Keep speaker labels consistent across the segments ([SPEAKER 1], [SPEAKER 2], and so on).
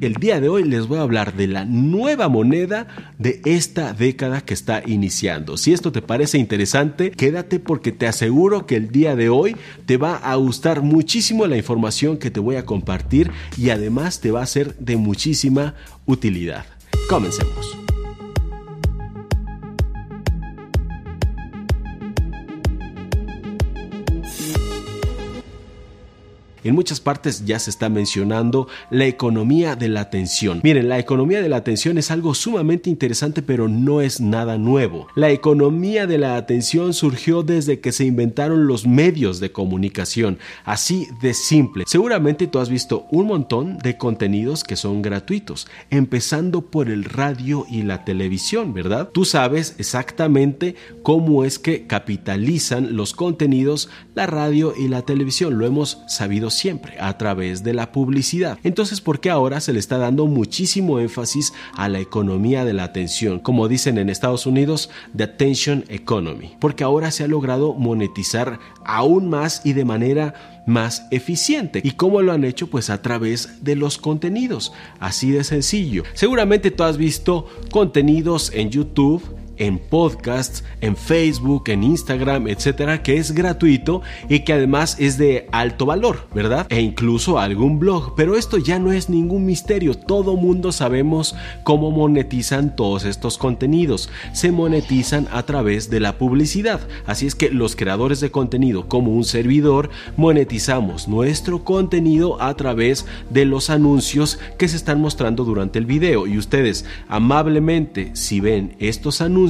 [SPEAKER 1] el día de hoy les voy a hablar de la nueva moneda de esta década que está iniciando. Si esto te parece interesante, quédate porque te aseguro que el día de hoy te va a gustar muchísimo la información que te voy a compartir y además te va a ser de muchísima utilidad. Comencemos. En muchas partes ya se está mencionando la economía de la atención. Miren, la economía de la atención es algo sumamente interesante, pero no es nada nuevo. La economía de la atención surgió desde que se inventaron los medios de comunicación, así de simple. Seguramente tú has visto un montón de contenidos que son gratuitos, empezando por el radio y la televisión, ¿verdad? Tú sabes exactamente cómo es que capitalizan los contenidos la radio y la televisión. Lo hemos sabido siempre, a través de la publicidad. Entonces, ¿por qué ahora se le está dando muchísimo énfasis a la economía de la atención? Como dicen en Estados Unidos, the attention economy. Porque ahora se ha logrado monetizar aún más y de manera más eficiente. ¿Y cómo lo han hecho? Pues a través de los contenidos. Así de sencillo. Seguramente tú has visto contenidos en YouTube en podcasts, en Facebook, en Instagram, etcétera, que es gratuito y que además es de alto valor, ¿verdad? E incluso algún blog. Pero esto ya no es ningún misterio. Todo mundo sabemos cómo monetizan todos estos contenidos. Se monetizan a través de la publicidad. Así es que los creadores de contenido, como un servidor, monetizamos nuestro contenido a través de los anuncios que se están mostrando durante el video. Y ustedes, amablemente, si ven estos anuncios,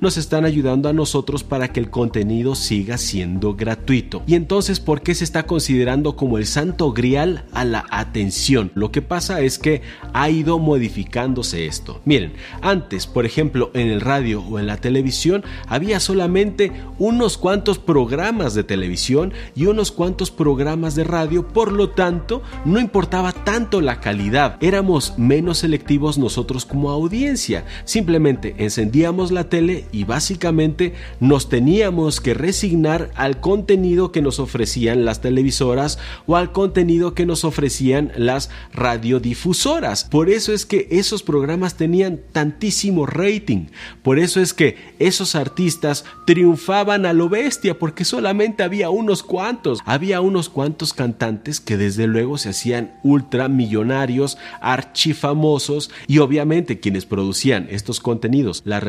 [SPEAKER 1] nos están ayudando a nosotros para que el contenido siga siendo gratuito. Y entonces, ¿por qué se está considerando como el santo grial a la atención? Lo que pasa es que ha ido modificándose esto. Miren, antes, por ejemplo, en el radio o en la televisión había solamente unos cuantos programas de televisión y unos cuantos programas de radio, por lo tanto, no importaba tanto la calidad. Éramos menos selectivos nosotros como audiencia. Simplemente encendíamos la tele y básicamente nos teníamos que resignar al contenido que nos ofrecían las televisoras o al contenido que nos ofrecían las radiodifusoras. Por eso es que esos programas tenían tantísimo rating. Por eso es que esos artistas triunfaban a lo bestia porque solamente había unos cuantos. Había unos cuantos cantantes que desde luego se hacían ultramillonarios, archifamosos y obviamente quienes producían estos contenidos, la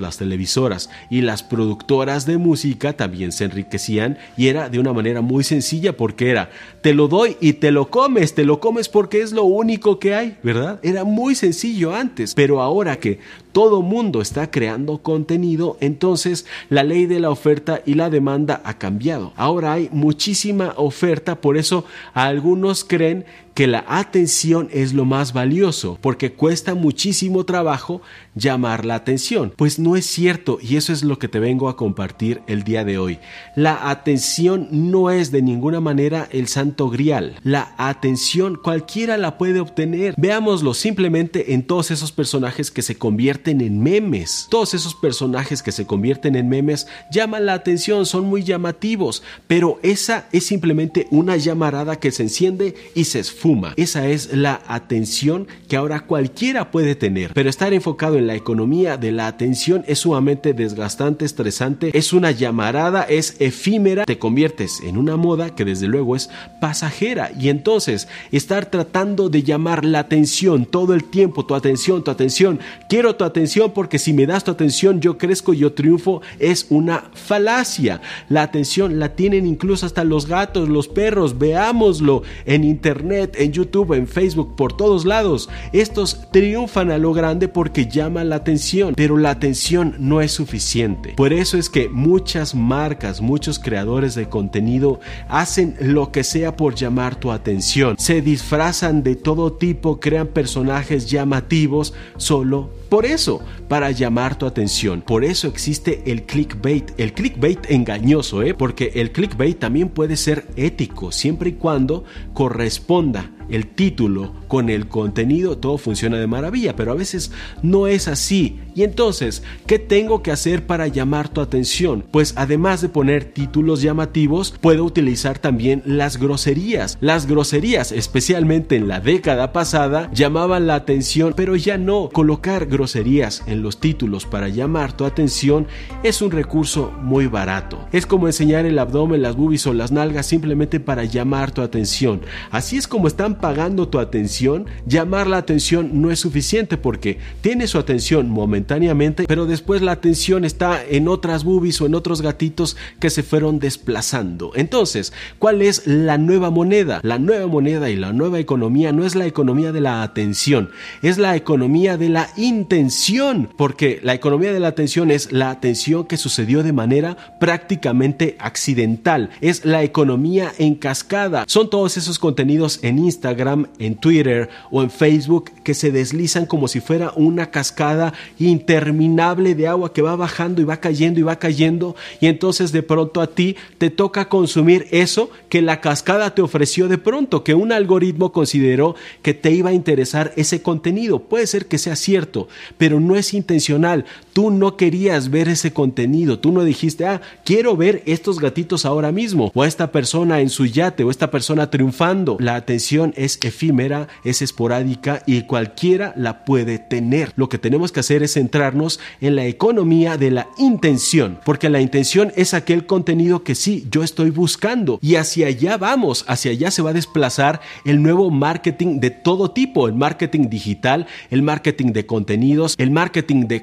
[SPEAKER 1] las televisoras y las productoras de música también se enriquecían y era de una manera muy sencilla porque era te lo doy y te lo comes, te lo comes porque es lo único que hay, ¿verdad? Era muy sencillo antes, pero ahora que todo mundo está creando contenido, entonces la ley de la oferta y la demanda ha cambiado. Ahora hay muchísima oferta, por eso algunos creen que la atención es lo más valioso, porque cuesta muchísimo trabajo llamar la atención. Pues no es cierto y eso es lo que te vengo a compartir el día de hoy. La atención no es de ninguna manera el santo grial. La atención cualquiera la puede obtener. Veámoslo simplemente en todos esos personajes que se convierten en memes. Todos esos personajes que se convierten en memes llaman la atención, son muy llamativos, pero esa es simplemente una llamarada que se enciende y se esfuerza fuma. Esa es la atención que ahora cualquiera puede tener. Pero estar enfocado en la economía de la atención es sumamente desgastante, estresante, es una llamarada, es efímera, te conviertes en una moda que desde luego es pasajera. Y entonces estar tratando de llamar la atención todo el tiempo, tu atención, tu atención, quiero tu atención porque si me das tu atención yo crezco, yo triunfo, es una falacia. La atención la tienen incluso hasta los gatos, los perros, veámoslo en internet en YouTube, en Facebook, por todos lados. Estos triunfan a lo grande porque llaman la atención, pero la atención no es suficiente. Por eso es que muchas marcas, muchos creadores de contenido hacen lo que sea por llamar tu atención. Se disfrazan de todo tipo, crean personajes llamativos solo por eso, para llamar tu atención. Por eso existe el clickbait. El clickbait engañoso, ¿eh? Porque el clickbait también puede ser ético, siempre y cuando corresponda el título con el contenido, todo funciona de maravilla, pero a veces no es así. Y entonces, ¿qué tengo que hacer para llamar tu atención? Pues además de poner títulos llamativos, puedo utilizar también las groserías. Las groserías, especialmente en la década pasada, llamaban la atención, pero ya no. Colocar groserías en los títulos para llamar tu atención es un recurso muy barato. Es como enseñar el abdomen, las boobies o las nalgas simplemente para llamar tu atención. Así es como están pagando tu atención. Llamar la atención no es suficiente porque tiene su atención momentáneamente, pero después la atención está en otras boobies o en otros gatitos que se fueron desplazando. Entonces, ¿cuál es la nueva moneda? La nueva moneda y la nueva economía no es la economía de la atención, es la economía de la intención, porque la economía de la atención es la atención que sucedió de manera prácticamente accidental, es la economía en cascada. Son todos esos contenidos en Instagram, en Twitter o en Facebook que se deslizan como si fuera una cascada interminable de agua que va bajando y va cayendo y va cayendo y entonces de pronto a ti te toca consumir eso que la cascada te ofreció de pronto, que un algoritmo consideró que te iba a interesar ese contenido. Puede ser que sea cierto, pero no es intencional. Tú no querías ver ese contenido, tú no dijiste, ah, quiero ver estos gatitos ahora mismo, o a esta persona en su yate, o esta persona triunfando. La atención es efímera, es esporádica y cualquiera la puede tener. Lo que tenemos que hacer es centrarnos en la economía de la intención, porque la intención es aquel contenido que sí, yo estoy buscando y hacia allá vamos, hacia allá se va a desplazar el nuevo marketing de todo tipo, el marketing digital, el marketing de contenidos, el marketing de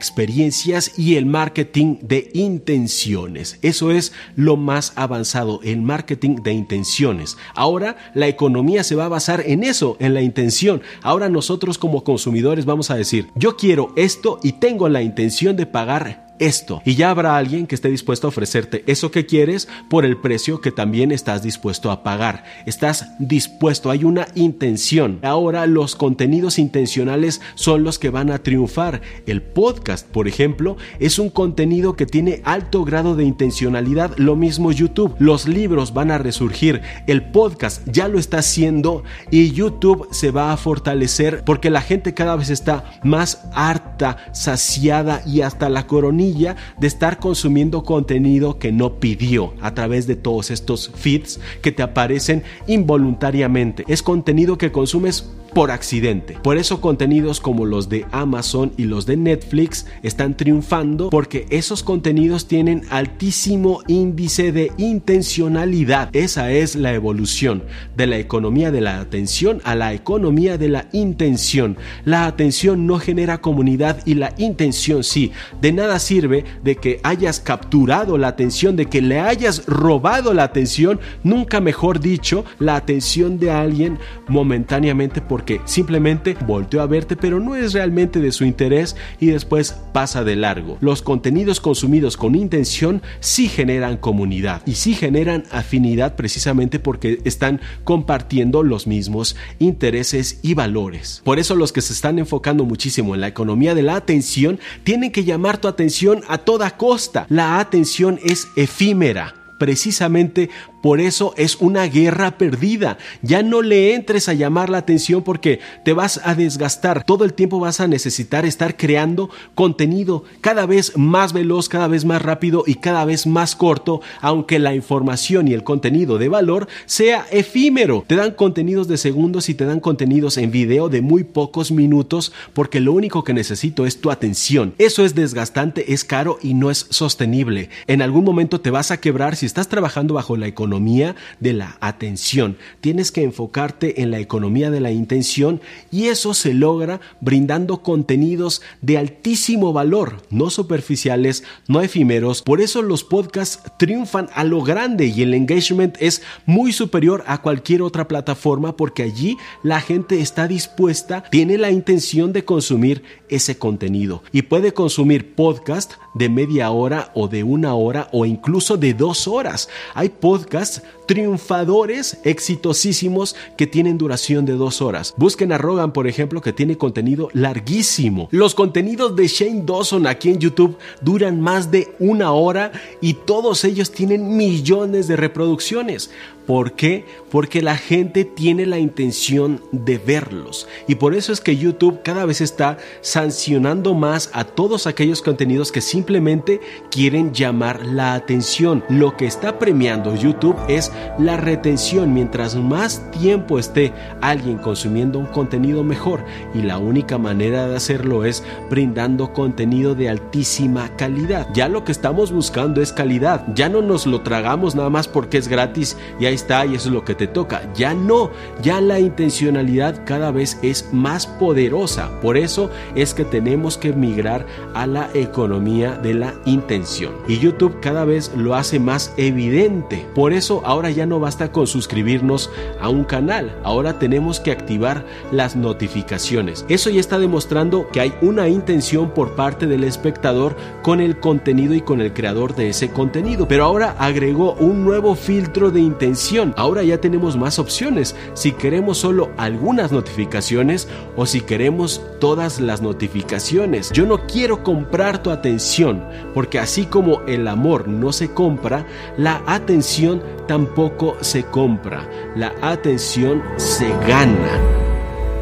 [SPEAKER 1] y el marketing de intenciones. Eso es lo más avanzado, el marketing de intenciones. Ahora la economía se va a basar en eso, en la intención. Ahora nosotros como consumidores vamos a decir, yo quiero esto y tengo la intención de pagar esto. Y ya habrá alguien que esté dispuesto a ofrecerte eso que quieres por el precio que también estás dispuesto a pagar. Estás dispuesto, hay una intención. Ahora los contenidos intencionales son los que van a triunfar. El podcast, por ejemplo, es un contenido que tiene alto grado de intencionalidad. Lo mismo YouTube. Los libros van a resurgir. El podcast ya lo está haciendo y YouTube se va a fortalecer porque la gente cada vez está más harta, saciada y hasta la coronilla de estar consumiendo contenido que no pidió a través de todos estos feeds que te aparecen involuntariamente. Es contenido que consumes por accidente. Por eso contenidos como los de Amazon y los de Netflix están triunfando porque esos contenidos tienen altísimo índice de intencionalidad. Esa es la evolución de la economía de la atención a la economía de la intención. La atención no genera comunidad y la intención sí. De nada sirve de que hayas capturado la atención, de que le hayas robado la atención, nunca mejor dicho, la atención de alguien momentáneamente por porque simplemente volteó a verte pero no es realmente de su interés y después pasa de largo. Los contenidos consumidos con intención sí generan comunidad y sí generan afinidad precisamente porque están compartiendo los mismos intereses y valores. Por eso los que se están enfocando muchísimo en la economía de la atención tienen que llamar tu atención a toda costa. La atención es efímera precisamente por eso es una guerra perdida. Ya no le entres a llamar la atención porque te vas a desgastar. Todo el tiempo vas a necesitar estar creando contenido cada vez más veloz, cada vez más rápido y cada vez más corto, aunque la información y el contenido de valor sea efímero. Te dan contenidos de segundos y te dan contenidos en video de muy pocos minutos porque lo único que necesito es tu atención. Eso es desgastante, es caro y no es sostenible. En algún momento te vas a quebrar si estás trabajando bajo la economía economía de la atención. Tienes que enfocarte en la economía de la intención y eso se logra brindando contenidos de altísimo valor, no superficiales, no efímeros. Por eso los podcasts triunfan a lo grande y el engagement es muy superior a cualquier otra plataforma porque allí la gente está dispuesta, tiene la intención de consumir ese contenido y puede consumir podcast de media hora o de una hora o incluso de dos horas. Hay podcasts triunfadores exitosísimos que tienen duración de dos horas. Busquen a Rogan, por ejemplo, que tiene contenido larguísimo. Los contenidos de Shane Dawson aquí en YouTube duran más de una hora y todos ellos tienen millones de reproducciones. ¿Por qué? Porque la gente tiene la intención de verlos. Y por eso es que YouTube cada vez está sancionando más a todos aquellos contenidos que simplemente quieren llamar la atención. Lo que está premiando YouTube es la retención. Mientras más tiempo esté alguien consumiendo un contenido mejor. Y la única manera de hacerlo es brindando contenido de altísima calidad. Ya lo que estamos buscando es calidad. Ya no nos lo tragamos nada más porque es gratis y ahí está y eso es lo que te toca. Ya no, ya la intencionalidad cada vez es más poderosa. Por eso es que tenemos que migrar a la economía de la intención. Y YouTube cada vez lo hace más evidente. Por eso ahora ya no basta con suscribirnos a un canal. Ahora tenemos que activar las notificaciones. Eso ya está demostrando que hay una intención por parte del espectador con el contenido y con el creador de ese contenido. Pero ahora agregó un nuevo filtro de intención Ahora ya tenemos más opciones si queremos solo algunas notificaciones o si queremos todas las notificaciones. Yo no quiero comprar tu atención porque así como el amor no se compra, la atención tampoco se compra. La atención se gana.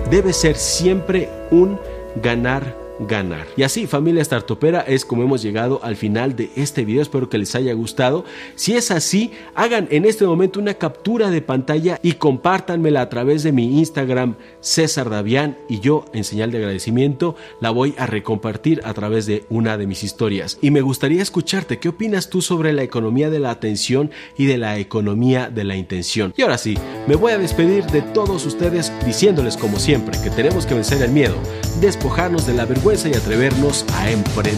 [SPEAKER 1] Debe ser siempre un ganar ganar. Y así, familia startupera, es como hemos llegado al final de este video. Espero que les haya gustado. Si es así, hagan en este momento una captura de pantalla y compártanmela a través de mi Instagram, César Davián, y yo, en señal de agradecimiento, la voy a recompartir a través de una de mis historias. Y me gustaría escucharte, ¿qué opinas tú sobre la economía de la atención y de la economía de la intención? Y ahora sí, me voy a despedir de todos ustedes diciéndoles como siempre que tenemos que vencer el miedo, despojarnos de la vergüenza, y atrevernos a emprender.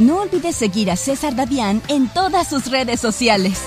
[SPEAKER 2] No olvides seguir a César Davián en todas sus redes sociales.